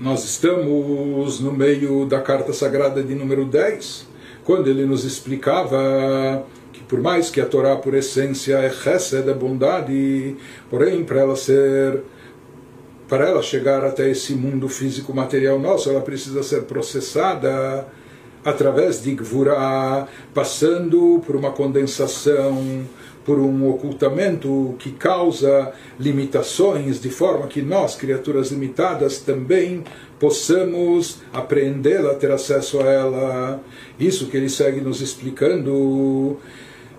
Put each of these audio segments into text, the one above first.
nós estamos no meio da carta sagrada de número 10, quando ele nos explicava que por mais que a Torá por essência é chesed, é bondade, porém para ela ser para ela chegar até esse mundo físico material nosso, ela precisa ser processada através de Gvura, passando por uma condensação, por um ocultamento que causa limitações, de forma que nós, criaturas limitadas, também possamos apreendê-la, ter acesso a ela. Isso que ele segue nos explicando.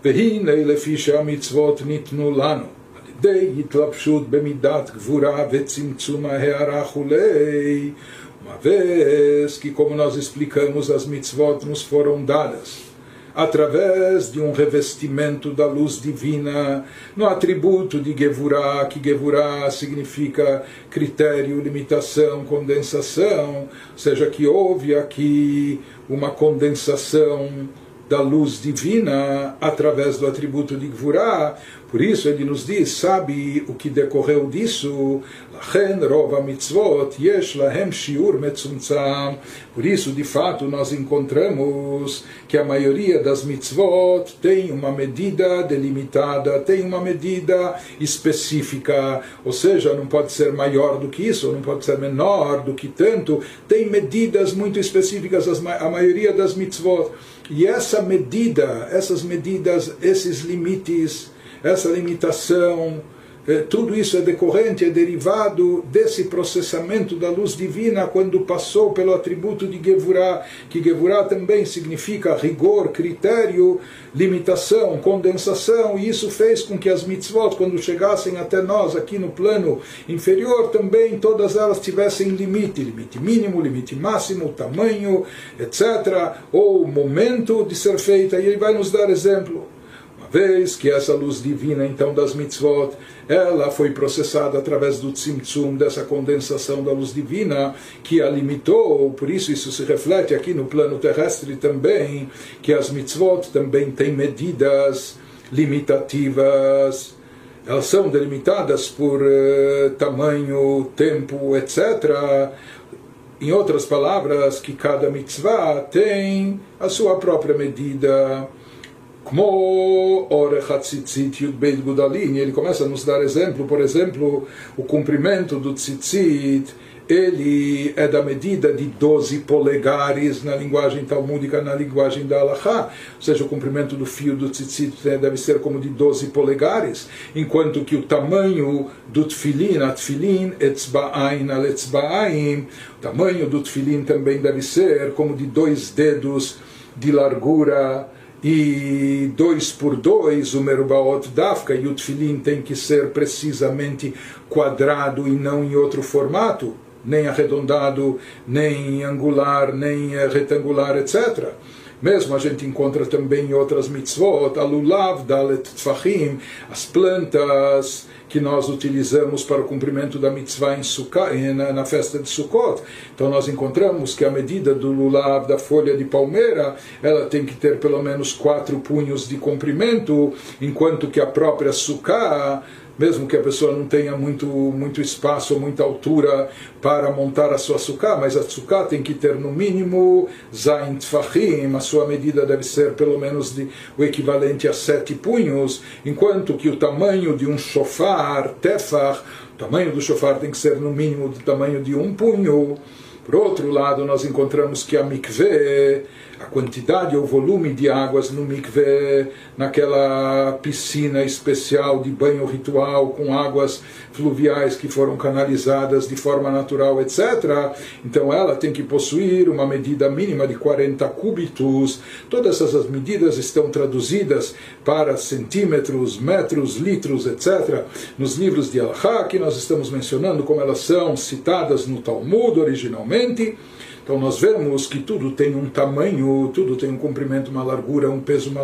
והנה לפי שהמצוות ניתנו לנו על ידי התלבשות במידת גבורה וצמצום ההערה כולי uma vez que, como nós explicamos, as mitzvot nos foram dadas através de um revestimento da luz divina, no atributo de Gevurah, que Gevurah significa critério, limitação, condensação, ou seja, que houve aqui uma condensação da luz divina através do atributo de Gvurah. Por isso ele nos diz, sabe o que decorreu disso? Por isso, de fato, nós encontramos que a maioria das mitzvot tem uma medida delimitada, tem uma medida específica, ou seja, não pode ser maior do que isso, não pode ser menor do que tanto, tem medidas muito específicas, a maioria das mitzvot. E essa medida, essas medidas, esses limites, essa limitação, eh, tudo isso é decorrente, é derivado desse processamento da luz divina quando passou pelo atributo de Gevurah, que Gevurah também significa rigor, critério, limitação, condensação, e isso fez com que as mitzvot, quando chegassem até nós aqui no plano inferior, também todas elas tivessem limite, limite mínimo, limite máximo, tamanho, etc., ou momento de ser feita, e ele vai nos dar exemplo vez que essa luz divina, então, das mitzvot, ela foi processada através do tzimtzum, dessa condensação da luz divina, que a limitou, por isso isso se reflete aqui no plano terrestre também, que as mitzvot também têm medidas limitativas, elas são delimitadas por uh, tamanho, tempo, etc., em outras palavras, que cada mitzvah tem a sua própria medida. Como Orechatzitzit Yudbeit Gudalin, ele começa a nos dar exemplo, por exemplo, o comprimento do tzitzit, ele é da medida de 12 polegares na linguagem talmúdica, na linguagem da Halachá, ou seja, o comprimento do fio do tzitzit né, deve ser como de 12 polegares, enquanto que o tamanho do tfilin, a tfilin, etzba'ain al etzba'ain, o tamanho do tfilin também deve ser como de dois dedos de largura, e dois por dois, o Merbaot Dafka e o tem que ser precisamente quadrado e não em outro formato, nem arredondado, nem angular, nem retangular, etc. Mesmo a gente encontra também em outras mitzvot, alulav, dalet tfachim, as plantas que nós utilizamos para o cumprimento da mitzvah em Sukkot, na, festa de Sukkot. Então nós encontramos que a medida do lulav, da folha de palmeira, ela tem que ter pelo menos quatro punhos de comprimento, enquanto que a própria Sukkah mesmo que a pessoa não tenha muito, muito espaço muita altura para montar a sua sukkah, mas a sukkah tem que ter no mínimo zain tfachim, a sua medida deve ser pelo menos de, o equivalente a sete punhos, enquanto que o tamanho de um shofar, tefach, o tamanho do shofar tem que ser no mínimo do tamanho de um punho. Por outro lado, nós encontramos que a mikveh a quantidade ou volume de águas no mikveh, naquela piscina especial de banho ritual com águas fluviais que foram canalizadas de forma natural, etc. Então ela tem que possuir uma medida mínima de 40 cúbitos. Todas essas medidas estão traduzidas para centímetros, metros, litros, etc. nos livros de Al-Ha que nós estamos mencionando como elas são citadas no Talmud originalmente. Então nós vemos que tudo tem um tamanho, tudo tem um comprimento, uma largura, um peso, uma,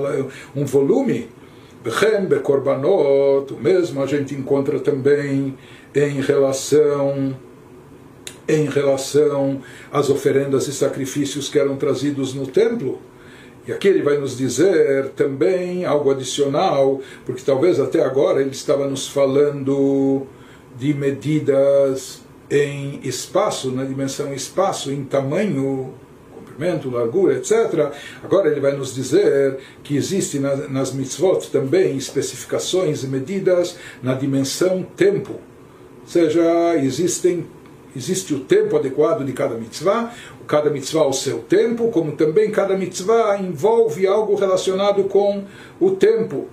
um volume. Bechem bekorbanot, o mesmo a gente encontra também em relação em relação às oferendas e sacrifícios que eram trazidos no templo. E aqui ele vai nos dizer também algo adicional, porque talvez até agora ele estava nos falando de medidas em espaço, na dimensão espaço, em tamanho, comprimento, largura, etc. Agora ele vai nos dizer que existe nas mitzvot também especificações e medidas na dimensão tempo. Ou seja, existem existe o tempo adequado de cada mitzvah, cada mitzvah ao seu tempo, como também cada mitzvah envolve algo relacionado com o tempo.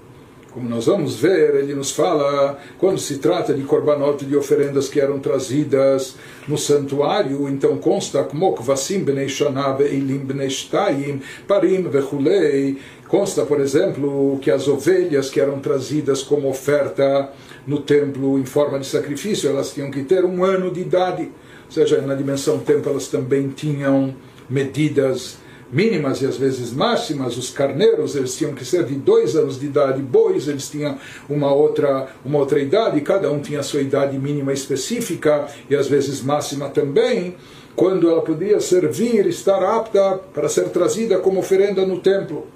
Como nós vamos ver, ele nos fala, quando se trata de korbanot, de oferendas que eram trazidas no santuário, então consta como kvasim bnei shana ve'ilim bnei shtayim parim vechulei. Consta, por exemplo, que as ovelhas que eram trazidas como oferta no templo em forma de sacrifício, elas tinham que ter um ano de idade. Ou seja, na dimensão tempo elas também tinham medidas mínimas e às vezes máximas. Os carneiros eles tinham que ser de dois anos de idade, bois eles tinham uma outra, uma outra idade, cada um tinha a sua idade mínima específica e às vezes máxima também, quando ela podia servir, estar apta para ser trazida como oferenda no templo.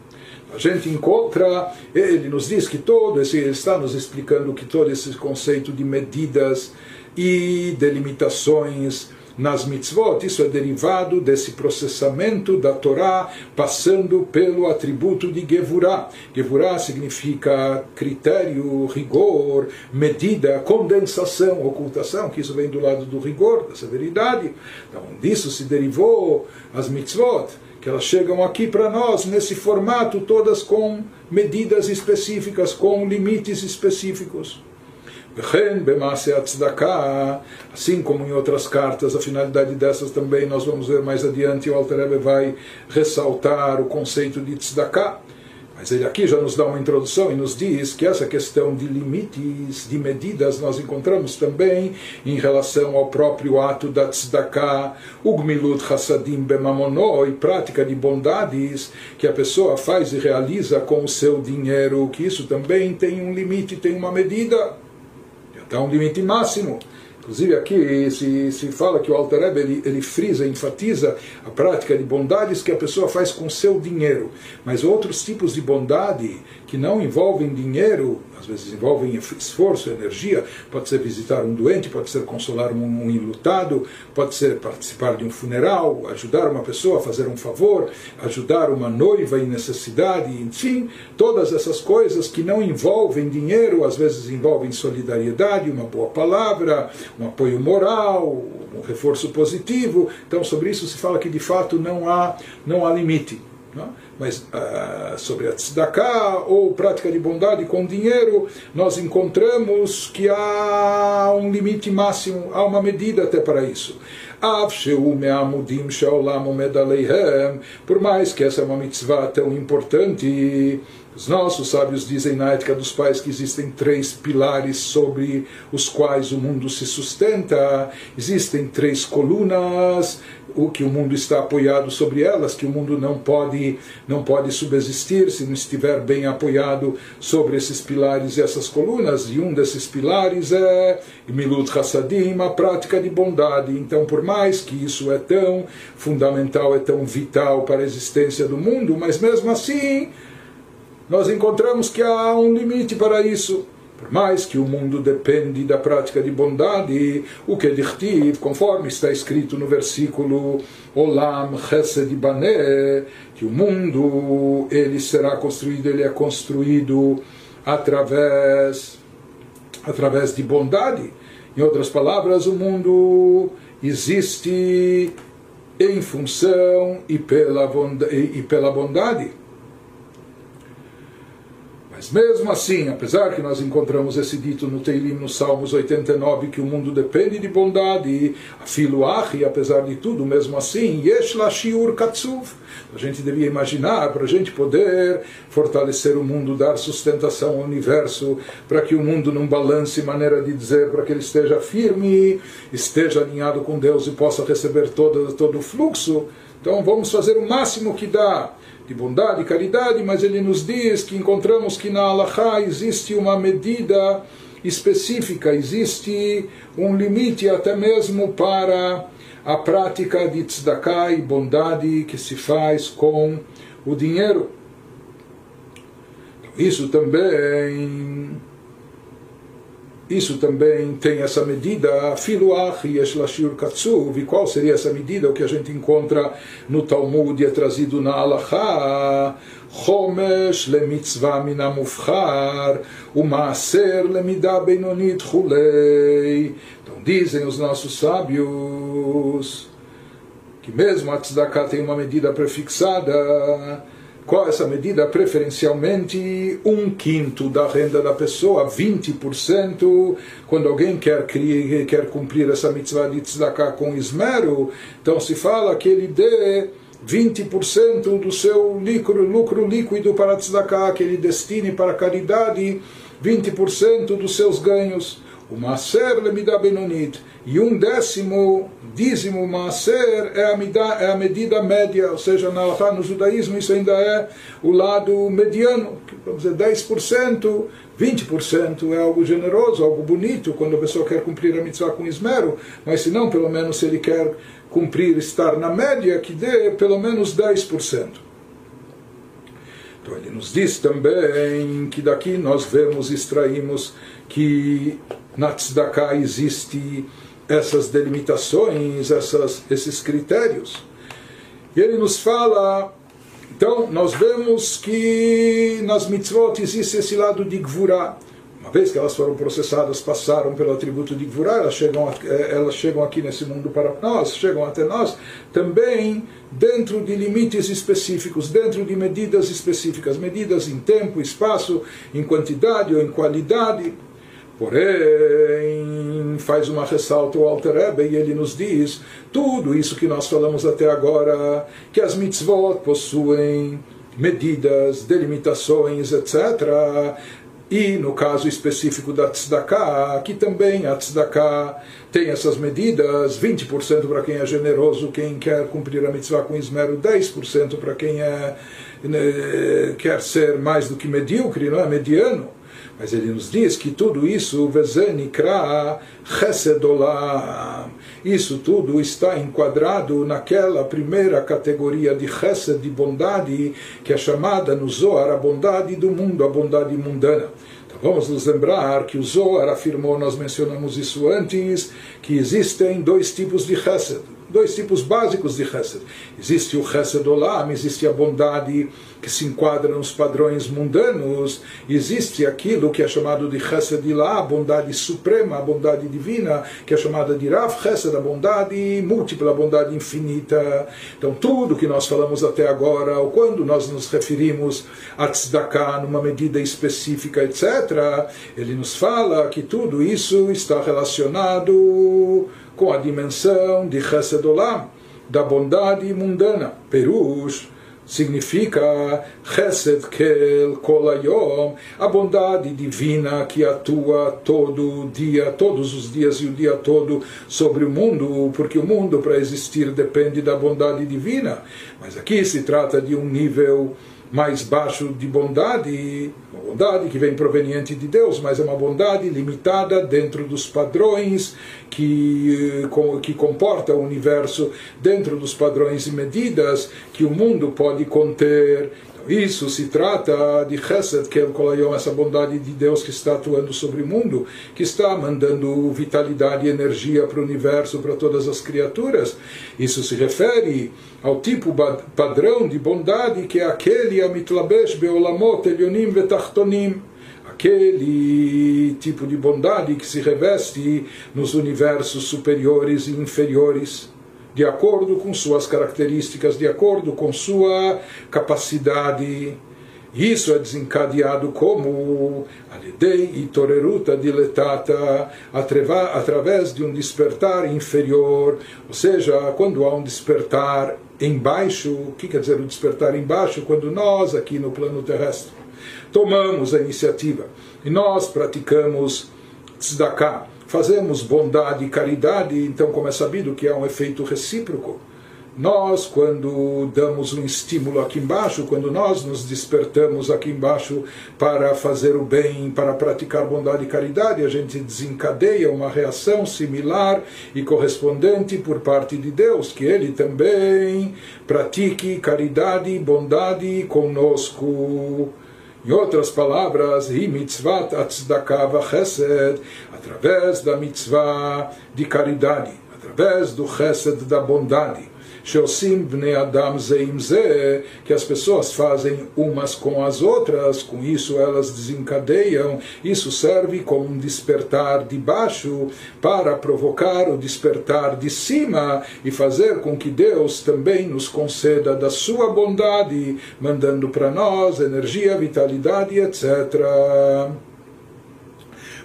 A gente encontra, ele nos diz que todo esse, ele está nos explicando que todo esse conceito de medidas e delimitações nas mitzvot, isso é derivado desse processamento da Torá passando pelo atributo de Gevurah. Gevurah significa critério, rigor, medida, condensação, ocultação, que isso vem do lado do rigor, da severidade. Então, disso se derivou as mitzvot que elas chegam aqui para nós nesse formato, todas com medidas específicas, com limites específicos. Assim como em outras cartas, a finalidade dessas também nós vamos ver mais adiante. O Alter vai ressaltar o conceito de tzedakah. Mas ele aqui já nos dá uma introdução e nos diz que essa questão de limites, de medidas, nós encontramos também em relação ao próprio ato da tzedakah, ugmilut hasadim bemamonó, e prática de bondades que a pessoa faz e realiza com o seu dinheiro, que isso também tem um limite, tem uma medida. Então, um limite máximo. Inclusive aqui se, se fala que o Alter Rebbe, ele, ele frisa, enfatiza a prática de bondades que a pessoa faz com seu dinheiro. Mas outros tipos de bondade que não envolvem dinheiro, às vezes envolvem esforço, energia, pode ser visitar um doente, pode ser consolar um, enlutado, pode ser participar de um funeral, ajudar uma pessoa a fazer um favor, ajudar uma noiva em necessidade, enfim, todas essas coisas que não envolvem dinheiro, às vezes envolvem solidariedade, uma boa palavra, um apoio moral, um reforço positivo. Então, sobre isso se fala que de fato não há, não há limite. Não? Mas uh, sobre a tzedakah ou prática de bondade com dinheiro, nós encontramos que há um limite máximo, há uma medida até para isso. Por mais que essa é uma mitzvah tão importante, os nossos sábios dizem na ética dos pais que existem três pilares sobre os quais o mundo se sustenta, existem três colunas, o que o mundo está apoiado sobre elas, que o mundo não pode não pode subsistir se não estiver bem apoiado sobre esses pilares e essas colunas, e um desses pilares é Milut Hassadim, a prática de bondade. Então, por mais que isso é tão fundamental, é tão vital para a existência do mundo, mas mesmo assim nós encontramos que há um limite para isso. Por mais que o mundo depende da prática de bondade, o que dichtiv, conforme está escrito no versículo Olam Chesed Bané, que o mundo ele será construído, ele é construído através através de bondade. Em outras palavras, o mundo existe em função e pela, bondade, e pela bondade. Mas mesmo assim, apesar que nós encontramos esse dito no Teilim, no Salmos 89, que o mundo depende de bondade, afiluach, apesar de tudo, mesmo assim, yesh shiur katsuv. A gente devia imaginar, para a gente poder fortalecer o mundo, dar sustentação ao universo, para que o mundo não balance, maneira de dizer, para que ele esteja firme, esteja alinhado com Deus e possa receber todo, todo o fluxo. Então vamos fazer o máximo que dá de bondade e caridade, mas ele nos diz que encontramos que na Allahá existe uma medida específica, existe um limite até mesmo para a prática de tzedakah e bondade que se faz com o dinheiro. Isso também isso também tem essa medida, filuach yesh lashir katsuv, e qual seria essa medida? O que a gente encontra no Talmud e é trazido na Alaha, חומש למצווה מן המובחר ומעשר למידה בינונית כולי. Então dizem os nossos sábios que mesmo a tzedakah tem uma medida prefixada, qual essa medida? Preferencialmente um quinto da renda da pessoa, 20%. Quando alguém quer, quer cumprir essa mitzvah de tzedakah com esmero, então se fala que ele dê 20% do seu lucro, lucro líquido para tzedakah, que ele destine para caridade 20% dos seus ganhos. O Maser Lemida Benonit. E um décimo, dízimo Maser é a, medida, é a medida média, ou seja, na, no judaísmo isso ainda é o lado mediano, vamos dizer 10%, 20% é algo generoso, algo bonito, quando a pessoa quer cumprir a mitzvah com esmero, mas se não, pelo menos se ele quer cumprir, estar na média, que dê pelo menos 10%. Então ele nos diz também que daqui nós vemos, extraímos que na tzedakah existe essas delimitações, essas, esses critérios. E ele nos fala, então nós vemos que nas mitzvot existe esse lado de gvurah. Uma vez que elas foram processadas, passaram pelo atributo de gvurah, elas chegam, eh, elas chegam aqui nesse mundo para nós, chegam até nós, também dentro de limites específicos, dentro de medidas específicas, medidas em tempo, espaço, em quantidade ou em qualidade. Porém, faz uma ressalta o Alter Rebbe e ele nos diz tudo isso que nós falamos até agora, que as mitzvot possuem medidas, delimitações, etc. E no caso específico da tzedakah, que também a tzedakah tem essas medidas, 20% para quem é generoso, quem quer cumprir a mitzvah com esmero, 10% para quem é, né, quer ser mais do que medíocre, não é? mediano. Mas ele nos diz que tudo isso, Vezenikra Chesedolam, isso tudo está enquadrado naquela primeira categoria de Chesed, de bondade, que é chamada no Zohar a bondade do mundo, a bondade mundana. Então vamos nos lembrar que o Zohar afirmou, nós mencionamos isso antes, que existem dois tipos de Chesed dois tipos básicos de Chesed. Existe o Chesed Olam, existe a bondade que se enquadra nos padrões mundanos, existe aquilo que é chamado de Chesed Ilah, a bondade suprema, a bondade divina, que é chamada de Rav Chesed, a bondade múltipla, a bondade infinita. Então, tudo que nós falamos até agora, ou quando nós nos referimos a Tzedakah numa medida específica, etc., ele nos fala que tudo isso está relacionado com a dimensão de Chesed da bondade mundana. Perush significa Chesed Kel Kolayom, a bondade divina que atua todo dia, todos os dias e o dia todo sobre o mundo, porque o mundo para existir depende da bondade divina. Mas aqui se trata de um nível mais baixo de bondade, uma bondade que vem proveniente de Deus, mas é uma bondade limitada dentro dos padrões que, que comporta o universo, dentro dos padrões e medidas que o mundo pode conter. Isso se trata de Chesed, que é o essa bondade de Deus que está atuando sobre o mundo, que está mandando vitalidade e energia para o universo, para todas as criaturas. Isso se refere ao tipo padrão de bondade que é aquele Amitlabesh Beolamot Elionim Vetachtonim aquele tipo de bondade que se reveste nos universos superiores e inferiores de acordo com suas características, de acordo com sua capacidade. Isso é desencadeado como Alidei e Toreruta diletata, através de um despertar inferior, ou seja, quando há um despertar embaixo, o que quer dizer o despertar embaixo? Quando nós, aqui no plano terrestre, tomamos a iniciativa e nós praticamos tzedakah, fazemos bondade e caridade, então, como é sabido que há um efeito recíproco, nós, quando damos um estímulo aqui embaixo, quando nós nos despertamos aqui embaixo para fazer o bem, para praticar bondade e caridade, a gente desencadeia uma reação similar e correspondente por parte de Deus, que Ele também pratique caridade e bondade conosco. Em outras palavras, hi mitzvat atzdakav chesed, através da mitzvah de caridade, através do chesed da bondade. Sheosim bnei adam zeim ze, que as pessoas fazem umas com as outras, com isso elas desencadeiam, isso serve como um despertar de baixo para provocar o despertar de cima e fazer com que Deus também nos conceda da sua bondade, mandando para nós energia, vitalidade, etc.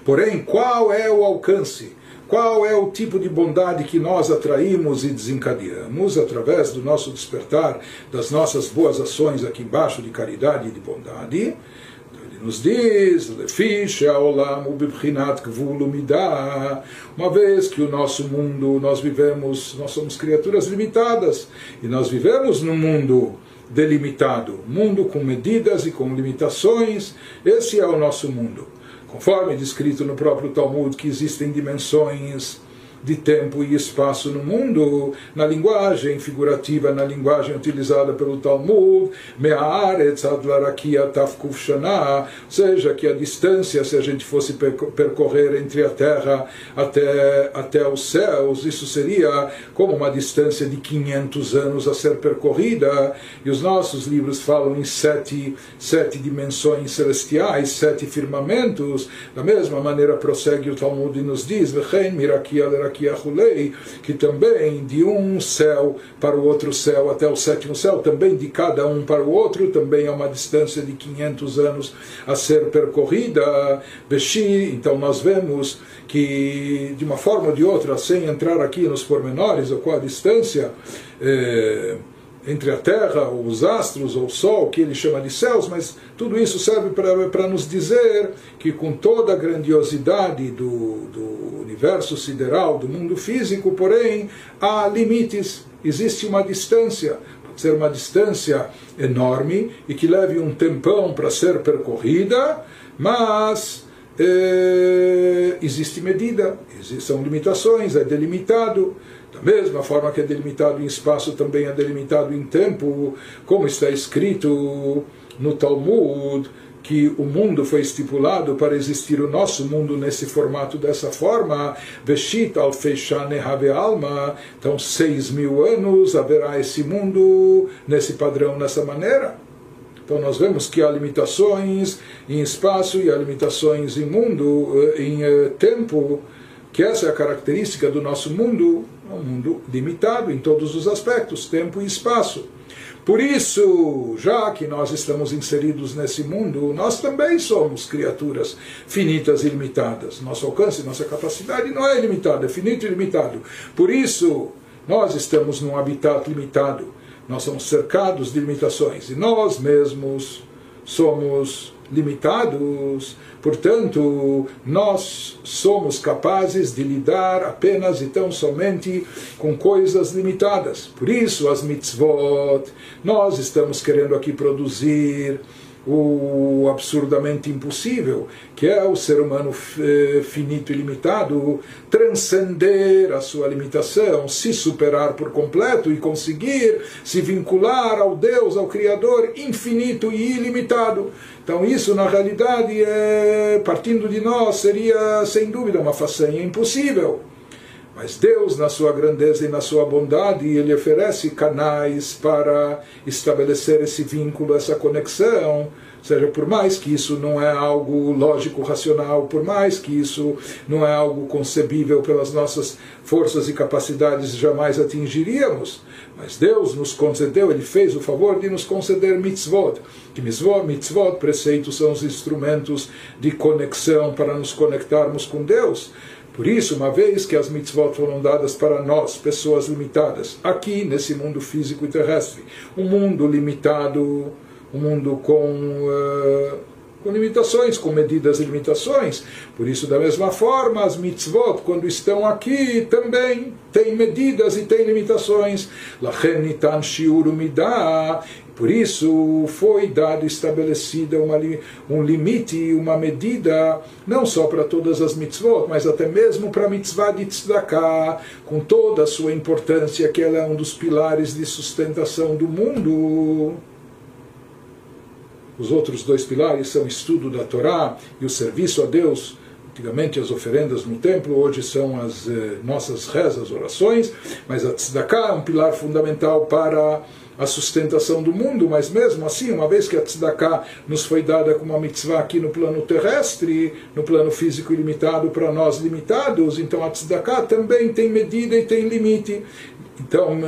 Porém, qual é o alcance? Qual é o tipo de bondade que nós atraímos e desencadeamos através do nosso despertar, das nossas boas ações aqui embaixo de caridade e de bondade? Nos diz, uma vez que o nosso mundo, nós vivemos, nós somos criaturas limitadas, e nós vivemos num mundo delimitado, mundo com medidas e com limitações, esse é o nosso mundo. Conforme descrito no próprio Talmud, que existem dimensões de tempo e espaço no mundo, na linguagem figurativa, na linguagem utilizada pelo Talmud, Me'aretz seja que a distância, se a gente fosse percorrer entre a terra até, até os céus, isso seria como uma distância de 500 anos a ser percorrida, e os nossos livros falam em sete, sete dimensões celestiais, sete firmamentos, da mesma maneira prossegue o Talmud e nos diz, que também de um céu para o outro céu até o sétimo céu, também de cada um para o outro, também é uma distância de 500 anos a ser percorrida. Beshi, então nós vemos que de uma forma ou de outra, sem entrar aqui nos pormenores, ou qual a distância, eh, entre a Terra, os astros, ou o Sol, que ele chama de céus, mas tudo isso serve para nos dizer que, com toda a grandiosidade do, do universo sideral, do mundo físico, porém, há limites, existe uma distância. Pode ser uma distância enorme e que leve um tempão para ser percorrida, mas é, existe medida, são limitações, é delimitado. Da mesma forma que é delimitado em espaço, também é delimitado em tempo, como está escrito no Talmud, que o mundo foi estipulado para existir o nosso mundo nesse formato, dessa forma, Veshit al Alma, então seis mil anos haverá esse mundo nesse padrão, nessa maneira. Então nós vemos que há limitações em espaço e há limitações em mundo, eh, em eh, tempo, que essa é a característica do nosso mundo, um mundo limitado em todos os aspectos, tempo e espaço. Por isso, já que nós estamos inseridos nesse mundo, nós também somos criaturas finitas e limitadas. Nosso alcance, nossa capacidade não é ilimitado, é finito e limitado. Por isso, nós estamos num habitat limitado. Nós somos cercados de limitações e nós mesmos somos limitados, portanto, nós somos capazes de lidar apenas e tão somente com coisas limitadas. Por isso, as mitzvot, nós estamos querendo aqui produzir o absurdamente impossível, que é o ser humano eh, finito e limitado, transcender a sua limitação, se superar por completo e conseguir se vincular ao Deus, ao Criador infinito e ilimitado. Então, isso na realidade, é, partindo de nós, seria sem dúvida uma façanha impossível. Mas Deus, na sua grandeza e na sua bondade, ele oferece canais para estabelecer esse vínculo, essa conexão. Seja, por mais que isso não é algo lógico, racional, por mais que isso não é algo concebível pelas nossas forças e capacidades, jamais atingiríamos. Mas Deus nos concedeu, Ele fez o favor de nos conceder mitzvot. Que mitzvot, mitzvot, preceitos, são os instrumentos de conexão para nos conectarmos com Deus. Por isso, uma vez que as mitzvot foram dadas para nós, pessoas limitadas, aqui nesse mundo físico e terrestre, um mundo limitado, um mundo com, uh, com limitações, com medidas e limitações. Por isso, da mesma forma, as mitzvot, quando estão aqui, também têm medidas e têm limitações. Por isso foi dado, estabelecida uma, um limite, uma medida, não só para todas as mitzvot, mas até mesmo para a mitzvah de tzedakah, com toda a sua importância, que ela é um dos pilares de sustentação do mundo. Os outros dois pilares são o estudo da Torá e o serviço a Deus. Antigamente as oferendas no templo, hoje são as eh, nossas rezas, orações, mas a tzedakah é um pilar fundamental para a sustentação do mundo, mas mesmo assim, uma vez que a tzedakah nos foi dada como uma mitzvah aqui no plano terrestre, no plano físico ilimitado para nós limitados, então a tzedakah também tem medida e tem limite. Então,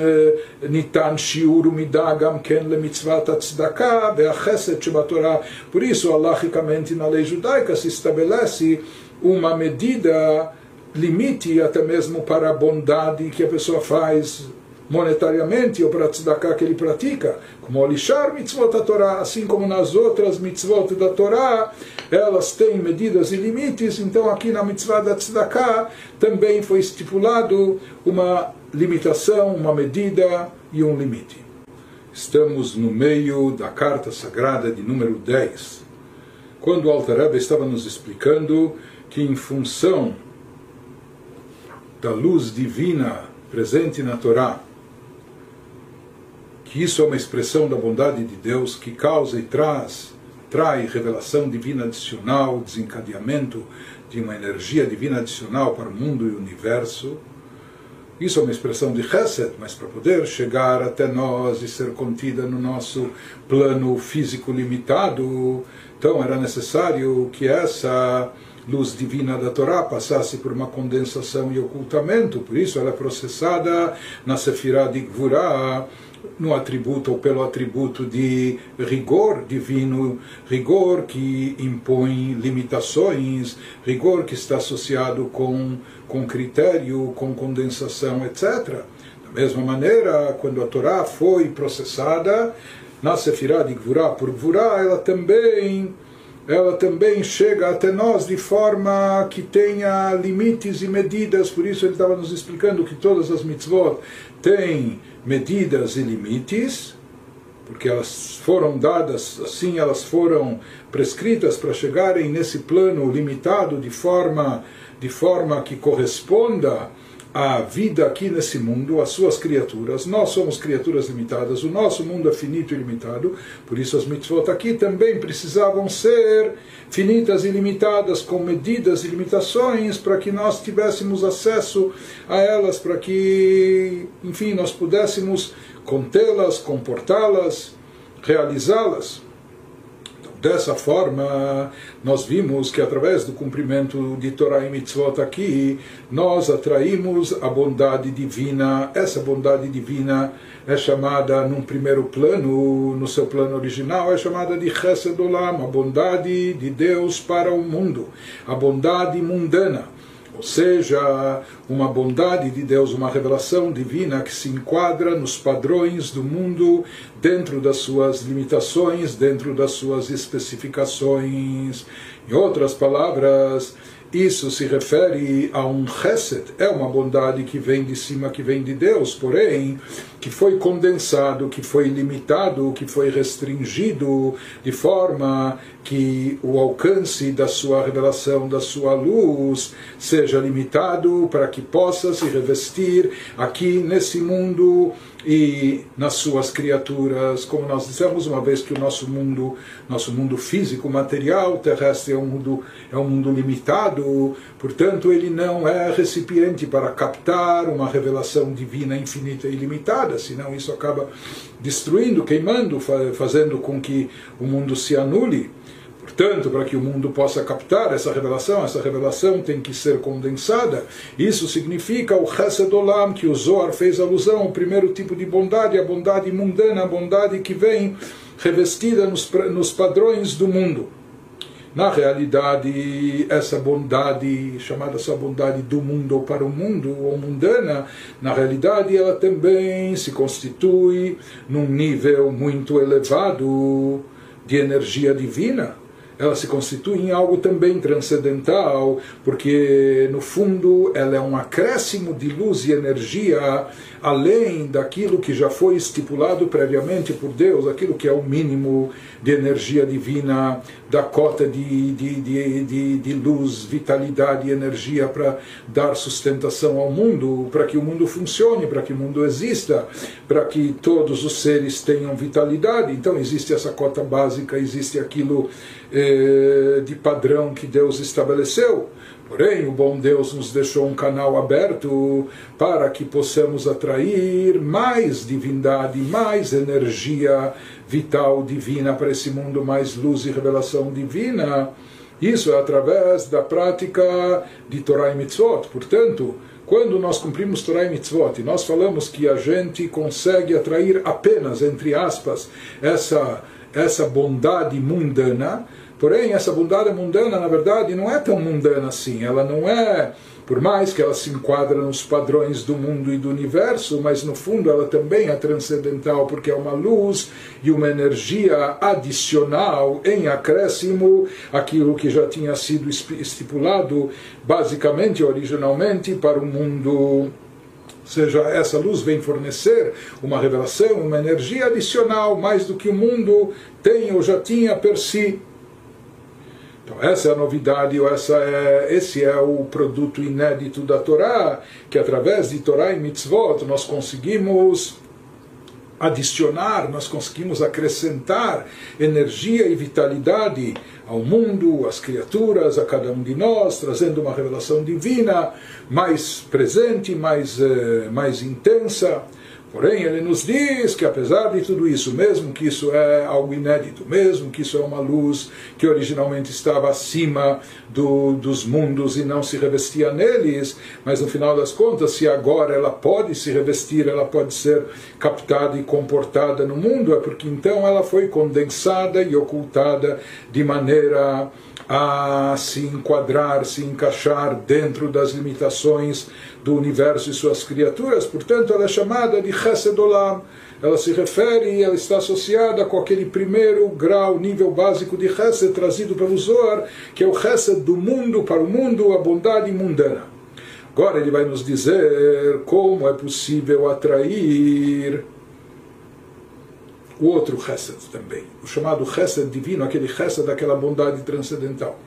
nitan shiur midah gam ken lemitzvat tzedakah ve'achesed shebatorah. Por isso, alahicamente, na lei judaica se estabelece uma medida limite até mesmo para a bondade que a pessoa faz monetariamente ou para tzedakah que ele pratica, como o lixar mitzvot da Torá, assim como nas outras mitzvot da Torá, elas têm medidas e limites, então aqui na mitzvah da tzedakah também foi estipulado uma limitação, uma medida e um limite. Estamos no meio da carta sagrada de número 10, quando o Alter estava nos explicando que em função da luz divina presente na Torá, que isso é uma expressão da bondade de Deus que causa e traz, trai revelação divina adicional, desencadeamento de uma energia divina adicional para o mundo e o universo. Isso é uma expressão de Chesed, mas para poder chegar até nós e ser contida no nosso plano físico limitado, então era necessário que essa luz divina da Torá passasse por uma condensação e ocultamento, por isso ela é processada na Sefirah de Gvurah, no atributo ou pelo atributo de rigor divino, rigor que impõe limitações, rigor que está associado com, com critério, com condensação, etc. Da mesma maneira, quando a Torá foi processada na Sefirah de Gvurah por Gvurah, ela também ela também chega até nós de forma que tenha limites e medidas, por isso ele estava nos explicando que todas as mitzvot têm medidas e limites, porque elas foram dadas, assim elas foram prescritas para chegarem nesse plano limitado de forma, de forma que corresponda à vida aqui nesse mundo, às suas criaturas. Nós somos criaturas limitadas, o nosso mundo é finito e limitado, por isso as mitzvot aqui também precisavam ser finitas e limitadas, com medidas e limitações, para que nós tivéssemos acesso a elas, para que, enfim, nós pudéssemos contê-las, comportá-las, realizá-las. Dessa forma, nós vimos que através do cumprimento de Torah e Mitzvot aqui, nós atraímos a bondade divina. Essa bondade divina é chamada, num primeiro plano, no seu plano original, é chamada de Chesed Olam, a bondade de Deus para o mundo, a bondade mundana ou seja, uma bondade de Deus, uma revelação divina que se enquadra nos padrões do mundo, dentro das suas limitações, dentro das suas especificações. Em outras palavras, isso se refere a um chesed, é uma bondade que vem de cima, que vem de Deus, porém, que foi condensado, que foi limitado, que foi restringido, de forma que o alcance da sua revelação, da sua luz, seja limitado para que possa se revestir aqui nesse mundo e nas suas criaturas, como nós dissemos uma vez que o nosso mundo, nosso mundo físico, material, terrestre é um mundo é um mundo limitado, portanto ele não é recipiente para captar uma revelação divina infinita e ilimitada, senão isso acaba destruindo, queimando, fazendo com que o mundo se anule. Portanto, para que o mundo possa captar essa revelação, essa revelação tem que ser condensada. Isso significa o Chesed Olam, que o Zohar fez alusão ao primeiro tipo de bondade, a bondade mundana, a bondade que vem revestida nos, nos padrões do mundo. Na realidade, essa bondade, chamada essa bondade do mundo ou para o mundo, ou mundana, na realidade ela também se constitui num nível muito elevado de energia divina ela se constitui em algo também transcendental, porque no fundo ela é um acréscimo de luz e energia além daquilo que já foi estipulado previamente por Deus, aquilo que é o mínimo de energia divina, da cota de, de, de, de, de luz, vitalidade e energia para dar sustentação ao mundo, para que o mundo funcione, para que o mundo exista, para que todos os seres tenham vitalidade. Então existe essa cota básica, existe aquilo eh, de padrão que Deus estabeleceu. Porém, o bom Deus nos deixou um canal aberto para que possamos atrair mais divindade, mais energia vital divina para esse mundo, mais luz e revelação divina. Isso é através da prática de Torah e Mitzvot. Portanto, quando nós cumprimos Torah e Mitzvot, e nós falamos que a gente consegue atrair apenas, entre aspas, essa, essa bondade mundana, Porém, essa bondade mundana, na verdade, não é tão mundana assim. Ela não é, por mais que ela se enquadra nos padrões do mundo e do universo, mas no fundo ela também é transcendental, porque é uma luz e uma energia adicional em acréscimo aquilo que já tinha sido estipulado, basicamente, originalmente, para o mundo ou seja, essa luz vem fornecer uma revelação, uma energia adicional, mais do que o mundo tem ou já tinha per si. Então essa é a novidade, ou essa é, esse é o produto inédito da Torá, que através de Torá e Mitzvot nós conseguimos adicionar, nós conseguimos acrescentar energia e vitalidade ao mundo, às criaturas, a cada um de nós, trazendo uma revelação divina mais presente, mais, eh, mais intensa. Porém, ele nos diz que apesar de tudo isso, mesmo que isso é algo inédito, mesmo que isso é uma luz que originalmente estava acima do, dos mundos e não se revestia neles, mas no final das contas, se agora ela pode se revestir, ela pode ser captada e comportada no mundo, é porque então ela foi condensada e ocultada de maneira a se enquadrar, se encaixar dentro das limitações do universo e suas criaturas, portanto ela é chamada de Chesed Olam. Ela se refere ela está associada com aquele primeiro grau, nível básico de Chesed trazido pelo Zohar, que é o Chesed do mundo para o mundo, a bondade mundana. Agora ele vai nos dizer como é possível atrair o outro Chesed também, o chamado Chesed divino, aquele Chesed daquela bondade transcendental.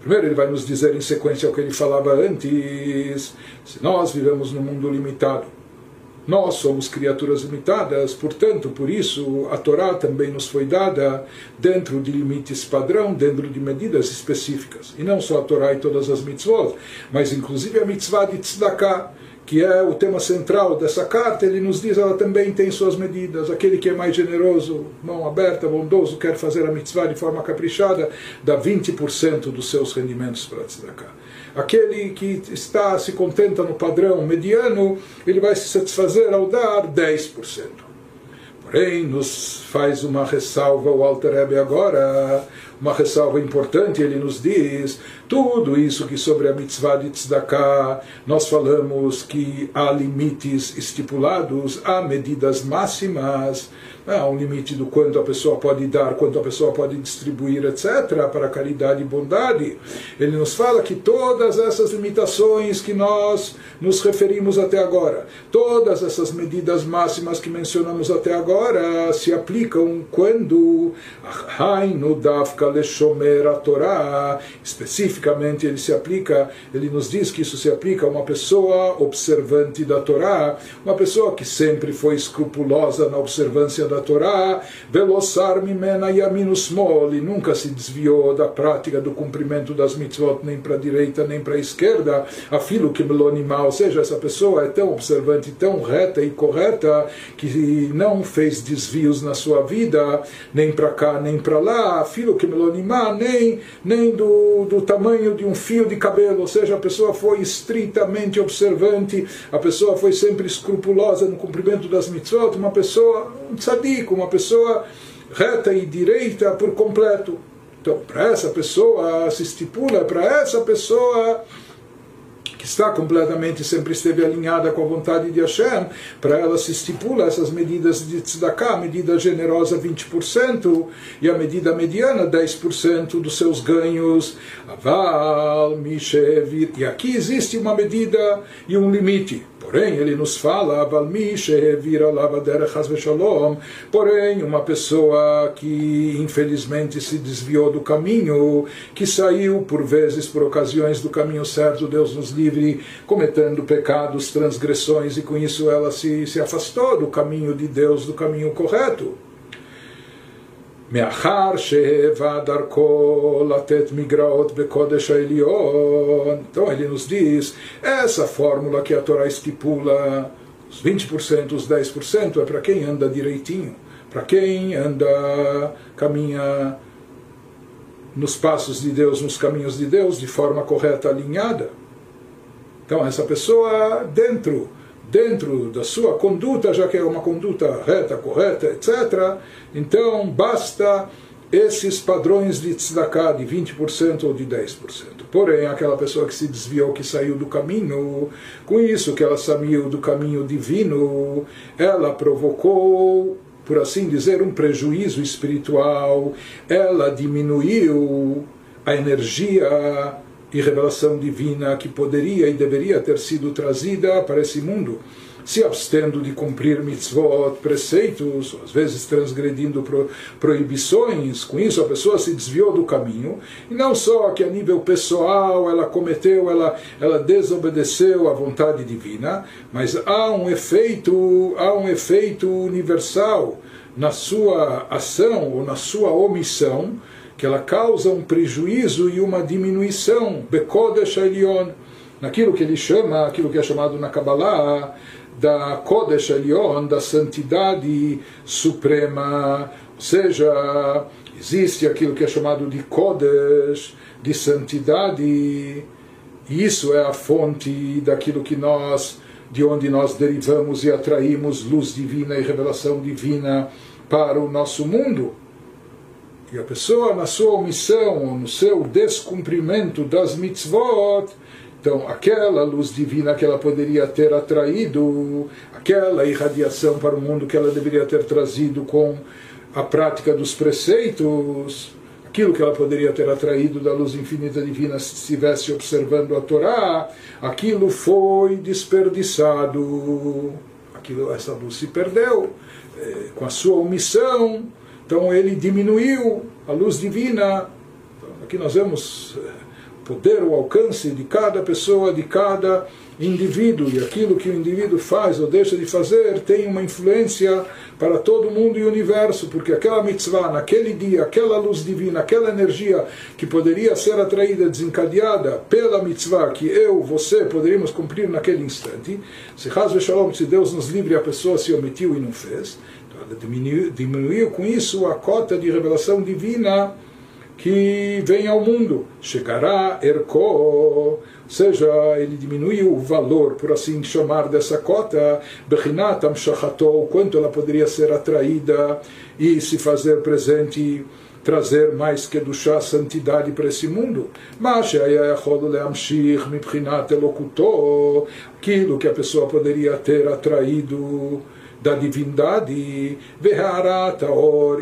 Primeiro, ele vai nos dizer em sequência o que ele falava antes: se nós vivemos num mundo limitado, nós somos criaturas limitadas, portanto, por isso a Torá também nos foi dada dentro de limites padrão, dentro de medidas específicas. E não só a Torá e todas as mitzvot, mas inclusive a mitzvah de tzedakah que é o tema central dessa carta, ele nos diz ela também tem suas medidas. Aquele que é mais generoso, mão aberta, bondoso, quer fazer a mitzvah de forma caprichada, dá 20% dos seus rendimentos para tzedakah. Aquele que está se contenta no padrão mediano, ele vai se satisfazer ao dar 10%. Porém, nos faz uma ressalva o Alter agora, uma ressalva importante, ele nos diz, tudo isso que sobre a mitzvah de tzedakah, nós falamos que há limites estipulados, há medidas máximas, há um limite do quanto a pessoa pode dar, quanto a pessoa pode distribuir, etc., para caridade e bondade. Ele nos fala que todas essas limitações que nós nos referimos até agora, todas essas medidas máximas que mencionamos até agora, se aplicam quando Hainu Dafka Leshomer a Torá, especificamente ele se aplica, ele nos diz que isso se aplica a uma pessoa observante da Torá, uma pessoa que sempre foi escrupulosa na observância da Torá, Velossar Mimena Yaminus Moli, nunca se desviou da prática do cumprimento das mitzvot nem para a direita nem para a esquerda, afilo que melonimá, ou seja, essa pessoa é tão observante, tão reta e correta, que não fez desvios na sua vida, nem para cá nem para lá, afilo que melonimá, nem, nem do, do tamanho de um fio de cabelo, ou seja, a pessoa foi estritamente observante, a pessoa foi sempre escrupulosa no cumprimento das mitzvot, uma pessoa, um tzadik, uma pessoa reta e direita por completo. Então, para essa pessoa se estipula, para essa pessoa que está completamente, sempre esteve alinhada com a vontade de Hashem, para ela se estipula essas medidas de tzedakah, a medida generosa 20% e a medida mediana 10% dos seus ganhos. Aval, Mishevir. E aqui existe uma medida e um limite. Porém, ele nos fala, porém, uma pessoa que infelizmente se desviou do caminho, que saiu por vezes, por ocasiões do caminho certo, Deus nos livre, cometendo pecados, transgressões, e com isso ela se, se afastou do caminho de Deus, do caminho correto. מאחר שהיווה דרכו לתת מגרעות בקודש העליון. Então ele nos diz, essa fórmula que a Torá estipula, os 20%, os 10%, é para quem anda direitinho, para quem anda, caminha nos passos de Deus, nos caminhos de Deus, de forma correta, alinhada. Então essa pessoa dentro dentro da sua conduta, já que é uma conduta reta, correta, etc., então basta esses padrões de tzedakah de 20% ou de 10%. Porém, aquela pessoa que se desviou, que saiu do caminho, com isso que ela saiu do caminho divino, ela provocou, por assim dizer, um prejuízo espiritual, ela diminuiu a energia e revelação divina que poderia e deveria ter sido trazida para esse mundo, se abstendo de cumprir mitzvot, preceitos, às vezes transgredindo pro, proibições, com isso a pessoa se desviou do caminho, e não só que a nível pessoal ela cometeu, ela, ela desobedeceu à vontade divina, mas há um efeito, há um efeito universal na sua ação ou na sua omissão, que ela causa um prejuízo e uma diminuição, Bekodesh Elion, naquilo que ele chama, aquilo que é chamado na Kabbalah, da Kodesh Elion, da santidade suprema, ou seja, existe aquilo que é chamado de Kodesh, de santidade, e isso é a fonte daquilo que nós, de onde nós derivamos e atraímos luz divina e revelação divina para o nosso mundo. E a pessoa, na sua omissão, no seu descumprimento das mitzvot, então aquela luz divina que ela poderia ter atraído, aquela irradiação para o mundo que ela deveria ter trazido com a prática dos preceitos, aquilo que ela poderia ter atraído da luz infinita divina se estivesse observando a Torá, aquilo foi desperdiçado. Aquilo, essa luz se perdeu eh, com a sua omissão então ele diminuiu a luz divina. Então, aqui nós vemos o eh, poder, o alcance de cada pessoa, de cada indivíduo. E aquilo que o indivíduo faz ou deixa de fazer tem uma influência para todo mundo e o universo, porque aquela mitzvah, naquele dia, aquela luz divina, aquela energia que poderia ser atraída, desencadeada pela mitzvah que eu, você poderíamos cumprir naquele instante, se Shalom, se Deus nos livre, a pessoa se omitiu e não fez diminuiu, diminuiu com isso a cota de revelação divina que vem ao mundo. Chegará Erko, ou seja, ele diminuiu o valor, por assim chamar, dessa cota, Bechinat Amshachatou, quanto ela poderia ser atraída e se fazer presente trazer mais que do chá santidade para esse mundo. Mas aquilo que a pessoa poderia ter atraído da divindade, Veharat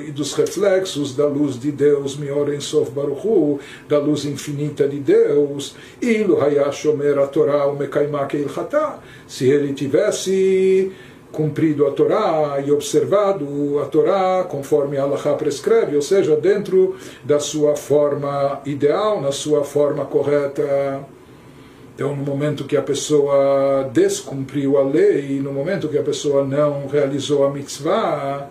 e dos reflexos da luz de Deus, Mioren Sof Baruchu, da luz infinita de Deus, Ilu Hayashomer o Mekaimak Ilhatá, se ele tivesse cumprido a Torá e observado a Torá conforme a Allah prescreve, ou seja, dentro da sua forma ideal, na sua forma correta. Então, no momento que a pessoa descumpriu a lei, no momento que a pessoa não realizou a mitzvah,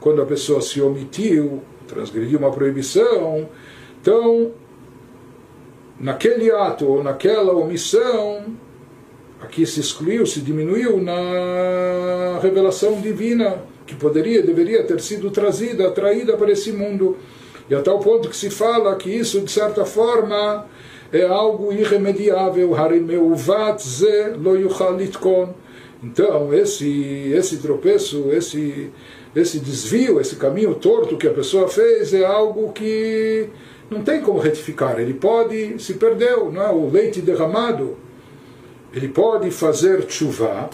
quando a pessoa se omitiu, transgrediu uma proibição, então, naquele ato ou naquela omissão, aqui se excluiu, se diminuiu na revelação divina que poderia, deveria ter sido trazida, atraída para esse mundo. E a tal ponto que se fala que isso, de certa forma, é algo irremediável. Então, esse, esse tropeço, esse, esse desvio, esse caminho torto que a pessoa fez é algo que não tem como retificar. Ele pode, se perdeu, não é? o leite derramado. ele pode fazer chuva,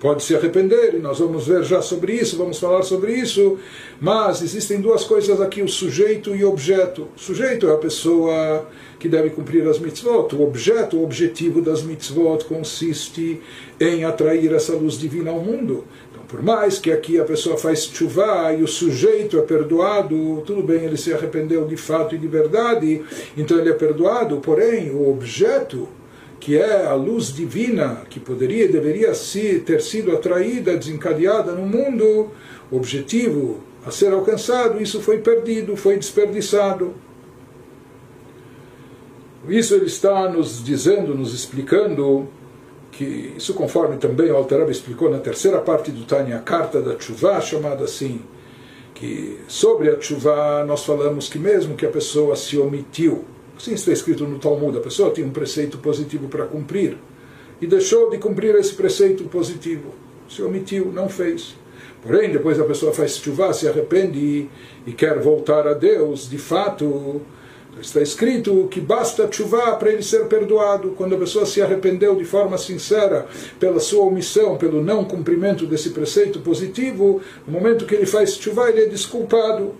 pode se arrepender, e nós vamos ver já sobre isso, vamos falar sobre isso, mas existem duas coisas aqui, o sujeito e o objeto. O sujeito é a pessoa que deve cumprir as mitzvot, o objeto, o objetivo das mitzvot consiste em atrair essa luz divina ao mundo. Então, por mais que aqui a pessoa faz chuva e o sujeito é perdoado, tudo bem, ele se arrependeu de fato e de verdade, então ele é perdoado, porém o objeto que é a luz divina que poderia e deveria ter sido atraída, desencadeada no mundo, objetivo a ser alcançado, isso foi perdido, foi desperdiçado. Isso ele está nos dizendo, nos explicando, que isso conforme também o Altarab explicou na terceira parte do Tânia, a carta da Tshuva, chamada assim, que sobre a Tshuva nós falamos que mesmo que a pessoa se omitiu, Assim está escrito no Talmud: a pessoa tinha um preceito positivo para cumprir e deixou de cumprir esse preceito positivo. Se omitiu, não fez. Porém, depois a pessoa faz chuva, se arrepende e, e quer voltar a Deus, de fato, está escrito que basta chuva para ele ser perdoado. Quando a pessoa se arrependeu de forma sincera pela sua omissão, pelo não cumprimento desse preceito positivo, no momento que ele faz chuva, ele é desculpado.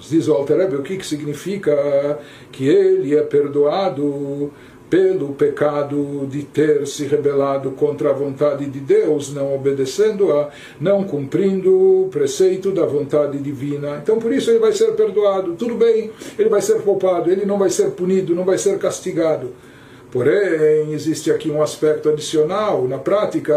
Diz o Alter o que, que significa que ele é perdoado pelo pecado de ter se rebelado contra a vontade de Deus, não obedecendo-a, não cumprindo o preceito da vontade divina. Então por isso ele vai ser perdoado. Tudo bem, ele vai ser poupado, ele não vai ser punido, não vai ser castigado. Porém, existe aqui um aspecto adicional. Na prática,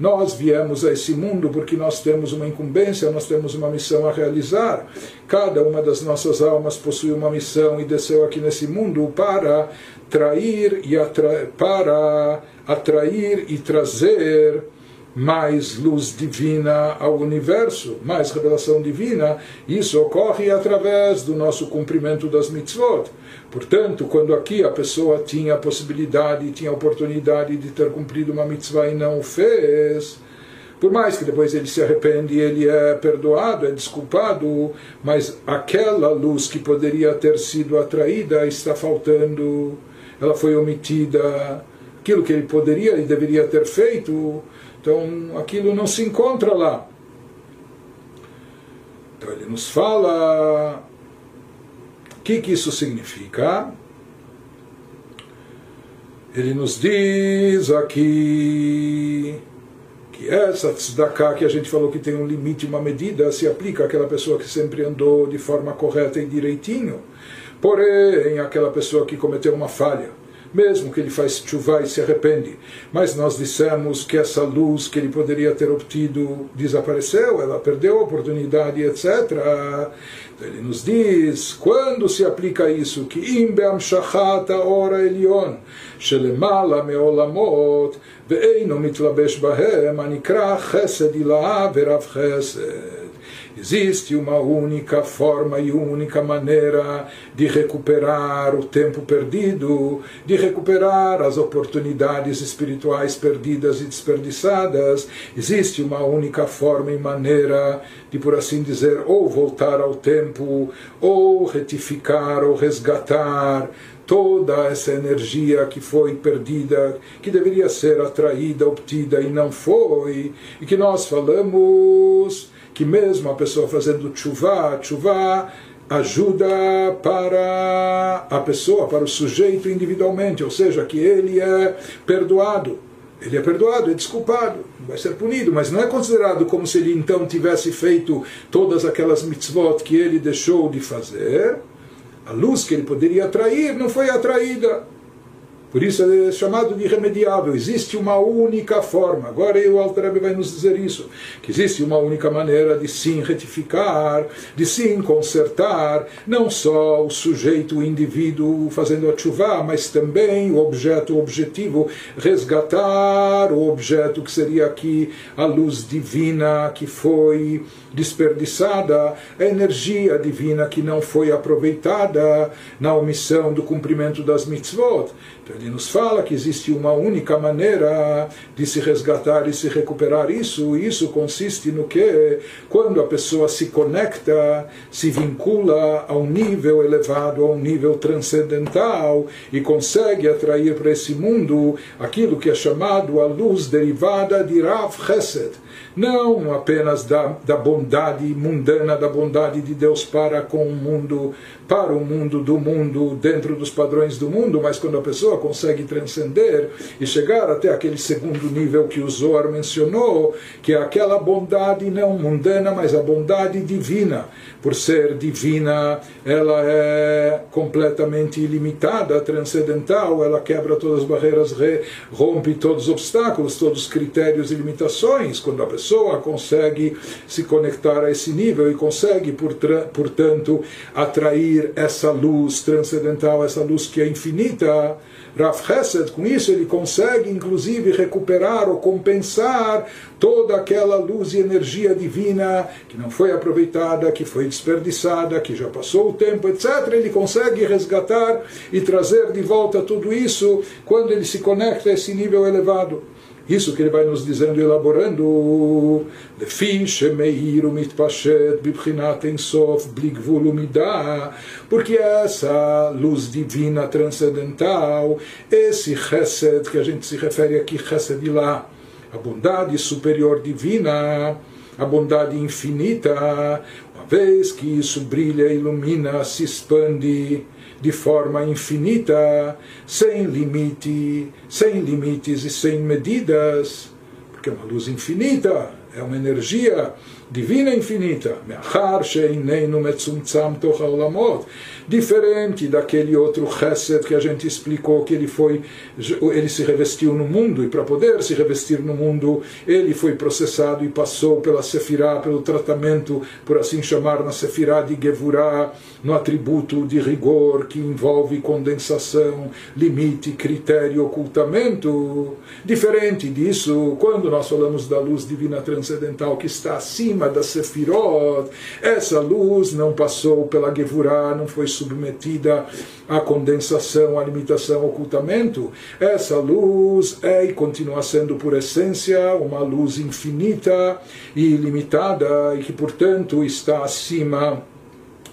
nós viemos a esse mundo porque nós temos uma incumbência, nós temos uma missão a realizar. Cada uma das nossas almas possui uma missão e desceu aqui nesse mundo para trair e atra para atrair e trazer mais luz divina ao universo, mais revelação divina, isso ocorre através do nosso cumprimento das mitzvot. Portanto, quando aqui a pessoa tinha a possibilidade, tinha a oportunidade de ter cumprido uma mitzvah e não o fez, por mais que depois ele se arrepende, ele é perdoado, é desculpado, mas aquela luz que poderia ter sido atraída está faltando, ela foi omitida, aquilo que ele poderia e deveria ter feito, então aquilo não se encontra lá. Então ele nos fala o que, que isso significa? Ele nos diz aqui que essa tzedakah que a gente falou que tem um limite, uma medida, se aplica àquela pessoa que sempre andou de forma correta e direitinho. Porém, aquela pessoa que cometeu uma falha, mesmo que ele faz chuva e se arrepende. Mas nós dissemos que essa luz que ele poderia ter obtido desapareceu, ela perdeu a oportunidade, etc. Então ele nos diz, quando se aplica isso, que im be'amshachat ora elion, shelemala me'olamot, ve'eino mitlabesh bahem, anikra chesed ilaha verav chesed. Existe uma única forma e única maneira de recuperar o tempo perdido, de recuperar as oportunidades espirituais perdidas e desperdiçadas. Existe uma única forma e maneira de, por assim dizer, ou voltar ao tempo, ou retificar, ou resgatar toda essa energia que foi perdida, que deveria ser atraída, obtida e não foi, e que nós falamos que mesmo a pessoa fazendo chuva, chuva ajuda para a pessoa, para o sujeito individualmente, ou seja, que ele é perdoado. Ele é perdoado, é desculpado, vai ser punido, mas não é considerado como se ele então tivesse feito todas aquelas mitzvot que ele deixou de fazer. A luz que ele poderia atrair não foi atraída. Por isso é chamado de irremediável. Existe uma única forma. Agora o Alter vai nos dizer isso. Que existe uma única maneira de sim retificar, de sim consertar, não só o sujeito, o indivíduo fazendo a chuva, mas também o objeto, o objetivo, resgatar o objeto que seria aqui a luz divina que foi desperdiçada, a energia divina que não foi aproveitada na omissão do cumprimento das mitzvot. Então Ele nos fala que existe uma única maneira de se resgatar e se recuperar isso. E isso consiste no que? Quando a pessoa se conecta, se vincula a um nível elevado, a um nível transcendental e consegue atrair para esse mundo aquilo que é chamado a luz derivada de Rav Chesed não apenas da, da bondade mundana, da bondade de Deus para com o mundo, para o mundo do mundo, dentro dos padrões do mundo, mas quando a pessoa consegue transcender e chegar até aquele segundo nível que o Zohar mencionou, que é aquela bondade não mundana, mas a bondade divina. Por ser divina, ela é completamente ilimitada, transcendental, ela quebra todas as barreiras, rompe todos os obstáculos, todos os critérios e limitações. Quando a pessoa pessoa consegue se conectar a esse nível e consegue, portanto, atrair essa luz transcendental, essa luz que é infinita. Rav Hesed, com isso, ele consegue, inclusive, recuperar ou compensar toda aquela luz e energia divina que não foi aproveitada, que foi desperdiçada, que já passou o tempo, etc. Ele consegue resgatar e trazer de volta tudo isso quando ele se conecta a esse nível elevado. Isso que ele vai nos dizendo, elaborando. Porque essa luz divina transcendental, esse chesed, que a gente se refere aqui, chesed de lá, a bondade superior divina, a bondade infinita, uma vez que isso brilha, ilumina, se expande, de forma infinita, sem limite, sem limites e sem medidas, porque é uma luz infinita, é uma energia divina infinita, diferente daquele outro chesed que a gente explicou que ele foi, ele se revestiu no mundo e para poder se revestir no mundo ele foi processado e passou pela sefirá, pelo tratamento, por assim chamar, na sefirá de Gevurah, no atributo de rigor que envolve condensação, limite, critério, ocultamento. Diferente disso, quando nós falamos da luz divina transcendental que está acima da sefirot, essa luz não passou pela Gevurah, não foi submetida à condensação, à limitação, ao ocultamento. Essa luz é e continua sendo, por essência, uma luz infinita e ilimitada e que, portanto, está acima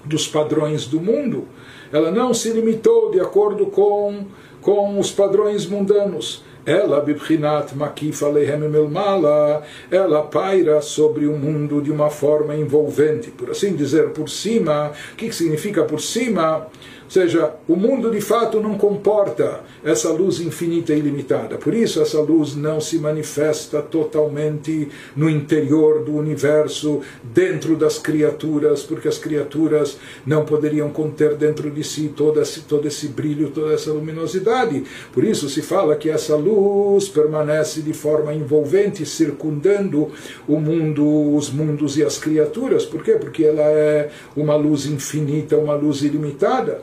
dos padrões do mundo. Ela não se limitou de acordo com, com os padrões mundanos. Ela, bibchinat makif alehem melmala, ela paira sobre o mundo de uma forma envolvente, por assim dizer, por cima. O que significa por cima? Ou seja, o mundo de fato não comporta essa luz infinita e ilimitada. Por isso, essa luz não se manifesta totalmente no interior do universo, dentro das criaturas, porque as criaturas não poderiam conter dentro de si todo esse, todo esse brilho, toda essa luminosidade. Por isso, se fala que essa luz permanece de forma envolvente, circundando o mundo, os mundos e as criaturas. Por quê? Porque ela é uma luz infinita, uma luz ilimitada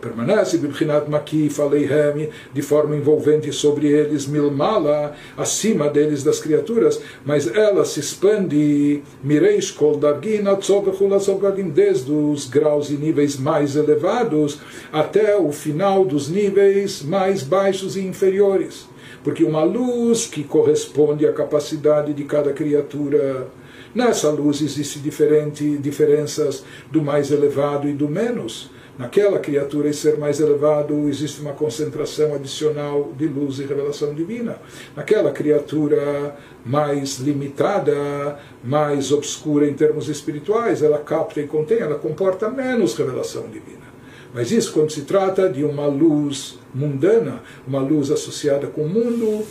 permanece bibchinat makif aleihem de forma envolvente sobre eles milmala acima deles das criaturas mas ela se expande mireish kol dargin desde os graus e níveis mais elevados até o final dos níveis mais baixos e inferiores porque uma luz que corresponde à capacidade de cada criatura Nessa luz existem diferentes diferenças do mais elevado e do menos. Naquela criatura e ser mais elevado existe uma concentração adicional de luz e revelação divina. Naquela criatura mais limitada, mais obscura em termos espirituais, ela capta e contém, ela comporta menos revelação divina. Mas isso quando se trata de uma luz mundana, uma luz associada com o mundo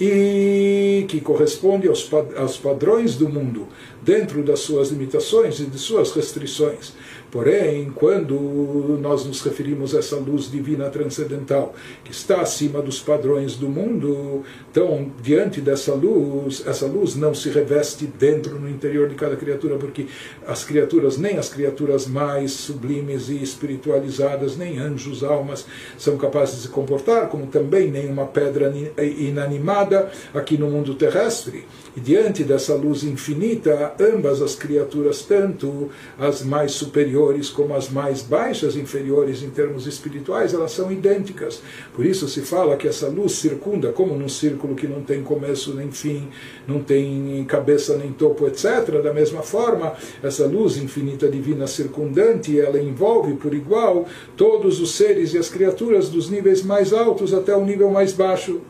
e que corresponde aos, padrões do mundo, dentro das suas limitações e de suas restrições. Porém, quando nós nos referimos a essa luz divina transcendental, que está acima dos padrões do mundo, então, diante dessa luz, essa luz não se reveste dentro, no interior de cada criatura, porque as criaturas, nem as criaturas mais sublimes e espiritualizadas, nem anjos, almas, são capazes de se comportar, como também nenhuma pedra inanimada aqui no mundo terrestre. E diante dessa luz infinita, ambas as criaturas, tanto as mais superiores, como as mais baixas, inferiores em termos espirituais, elas são idênticas. Por isso se fala que essa luz circunda, como num círculo que não tem começo nem fim, não tem cabeça nem topo, etc. Da mesma forma, essa luz infinita divina circundante, ela envolve por igual todos os seres e as criaturas dos níveis mais altos até o nível mais baixo.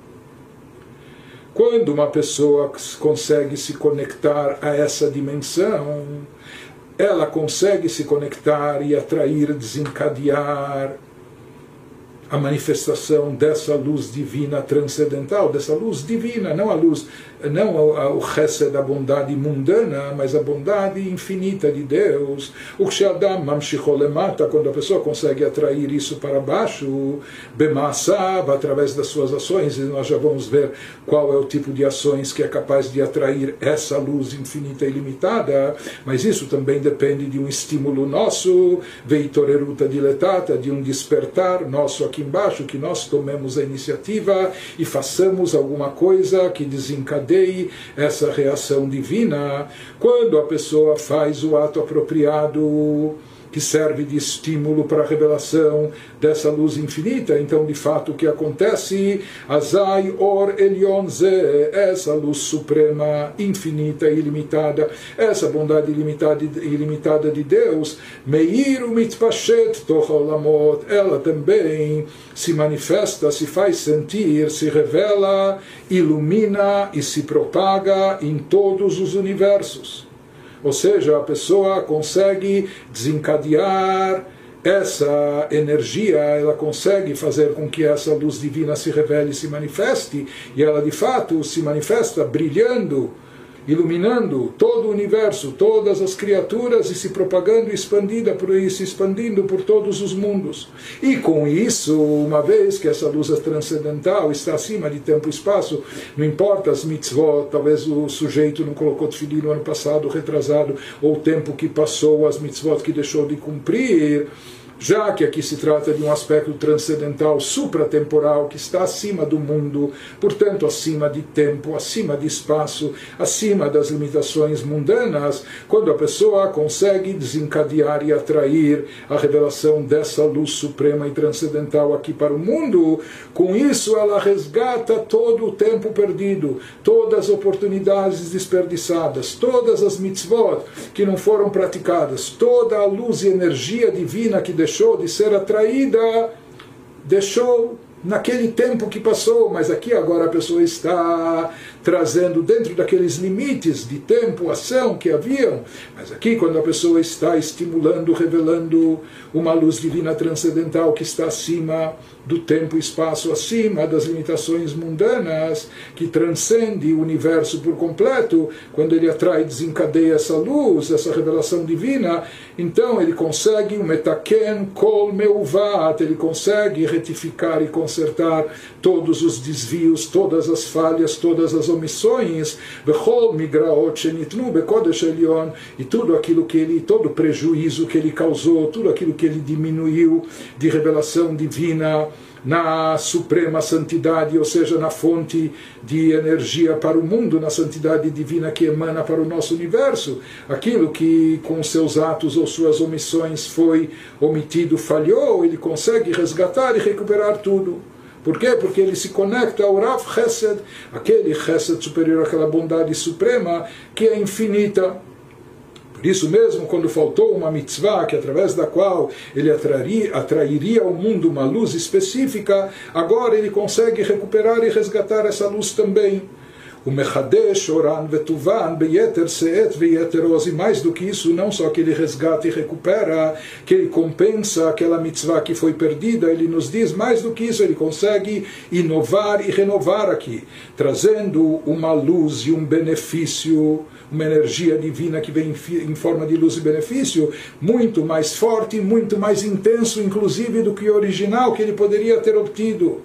Quando uma pessoa consegue se conectar a essa dimensão, ela consegue se conectar e atrair, desencadear a manifestação dessa luz divina transcendental, dessa luz divina, não a luz não o, o da bondade mundana, mas a bondade infinita de Deus. O Shadam Mamshicholemata, quando a pessoa consegue atrair isso para baixo, Bemassab, através das suas ações, e nós já vamos ver qual é o tipo de ações que é capaz de atrair essa luz infinita e limitada, mas isso também depende de um estímulo nosso, Veitoreruta diletata, de um despertar nosso aqui embaixo, que nós tomemos a iniciativa e façamos alguma coisa que desencadeie essa reação divina quando a pessoa faz o ato apropriado que serve de estímulo para a revelação dessa luz infinita. Então, de fato, o que acontece? Azai Or Elion Ze, essa luz suprema, infinita e ilimitada, essa bondade ilimitada, ilimitada de Deus, Meir Mitpashet Tocholamot, ela também se manifesta, se faz sentir, se revela, ilumina e se propaga em todos os universos. Ou seja, a pessoa consegue desencadear essa energia, ela consegue fazer com que essa luz divina se revele se manifeste, e ela de fato se manifesta brilhando iluminando todo o universo, todas as criaturas e se propagando expandida por se expandindo por todos os mundos. E com isso, uma vez que essa luz transcendental está acima de tempo e espaço, não importa as mitzvot, talvez o sujeito não colocou tefilim no ano passado, retrasado, ou o tempo que passou, as mitzvot que deixou de cumprir, já que aqui se trata de um aspecto transcendental, supratemporal, que está acima do mundo, portanto, acima de tempo, acima de espaço, acima das limitações mundanas, quando a pessoa consegue desencadear e atrair a revelação dessa luz suprema e transcendental aqui para o mundo, com isso ela resgata todo o tempo perdido, todas as oportunidades desperdiçadas, todas as mitzvot que não foram praticadas, toda a luz e energia divina que deixou deixou de ser atraída, deixou naquele tempo que passou, mas aqui agora a pessoa está trazendo dentro daqueles limites de tempo, ação que haviam. Mas aqui, quando a pessoa está estimulando, revelando uma luz divina transcendental que está acima do tempo e espaço, acima das limitações mundanas, que transcende o universo por completo, quando ele atrai, desencadeia essa luz, essa revelação divina, então ele consegue o metaken kol meuvat, ele consegue retificar e consertar todos os desvios, todas as falhas, todas as omissões, e tudo aquilo que ele, todo prejuízo que ele causou, tudo aquilo que ele diminuiu de revelação divina, na suprema santidade, ou seja, na fonte de energia para o mundo, na santidade divina que emana para o nosso universo. Aquilo que com seus atos ou suas omissões foi omitido, falhou, ele consegue resgatar e recuperar tudo. Por quê? Porque ele se conecta ao Rav Chesed, aquele Chesed superior, aquela bondade suprema que é infinita. Por isso mesmo, quando faltou uma mitzvah, que através da qual ele atrairia, atrairia ao mundo uma luz específica, agora ele consegue recuperar e resgatar essa luz também o Mechadesh, Oran, Vetuvan, Beyeter, Seet, Veyeter, Oz, e mais do que isso, não só que ele resgata e recupera, que ele compensa aquela mitzvah que foi perdida, ele nos diz mais do que isso, ele consegue inovar e renovar aqui, trazendo uma luz e um benefício, uma energia divina que vem em forma de luz e benefício, muito mais forte, muito mais intenso, inclusive, do que o original que ele poderia ter obtido.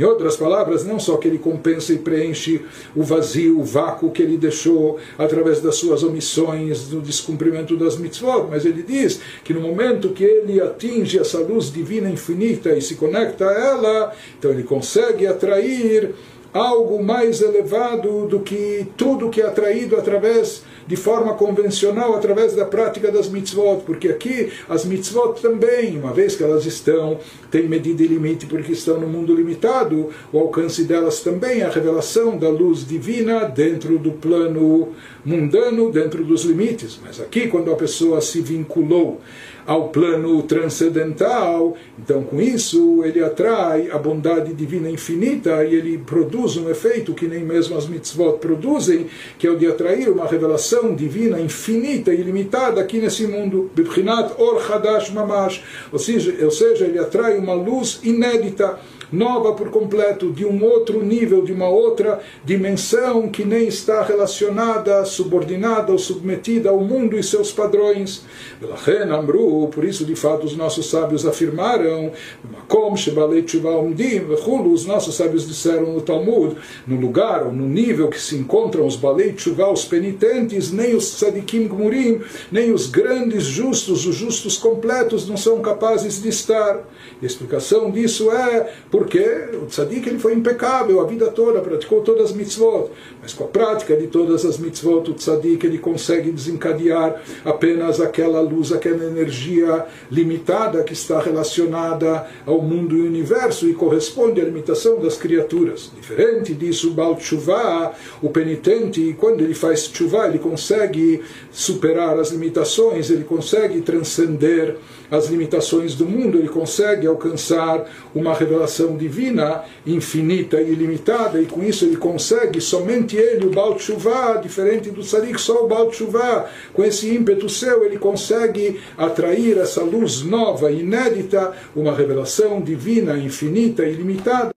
Em outras palavras, não só que ele compensa e preenche o vazio, o vácuo que ele deixou através das suas omissões, do descumprimento das mitzvot, mas ele diz que no momento que ele atinge essa luz divina infinita e se conecta a ela, então ele consegue atrair algo mais elevado do que tudo que é atraído através de forma convencional através da prática das mitzvot, porque aqui as mitzvot também, uma vez que elas estão, têm medida e limite porque estão no mundo limitado, o alcance delas também é a revelação da luz divina dentro do plano mundano, dentro dos limites. Mas aqui, quando a pessoa se vinculou ao plano transcendental, então com isso ele atrai a bondade divina infinita e ele produz um efeito que nem mesmo as mitzvot produzem, que é o de atrair uma revelação divina infinita e ilimitada aqui nesse mundo. Bibchinat Or Hadash Mamash, ou seja, ele atrai uma luz inédita nova por completo, de um outro nível, de uma outra dimensão que nem está relacionada, subordinada ou submetida ao mundo e seus padrões. Por isso, de fato, os nossos sábios afirmaram, os nossos sábios disseram no Talmud, no lugar ou no nível que se encontram os Balei Tshuva, os penitentes, nem os Tzadikim Gmurim, nem os grandes justos, os justos completos, não são capazes de estar. A explicação disso é porque o tzadik ele foi impecável a vida toda, praticou todas as mitzvot, mas com a prática de todas as mitzvot, o tzadik ele consegue desencadear apenas aquela luz, aquela energia limitada que está relacionada ao mundo e universo e corresponde à limitação das criaturas. Diferente disso, o Baal Tshuva, o penitente, quando ele faz Tshuva, ele consegue superar as limitações, ele consegue transcender as limitações do mundo, ele consegue alcançar uma revelação divina infinita e ilimitada, e com isso ele consegue, somente ele, o Baal Tshuva, diferente do Sadik, só o Baal Tshuva, com esse ímpeto seu, ele consegue atrair essa luz nova, inédita, uma revelação divina, infinita e ilimitada.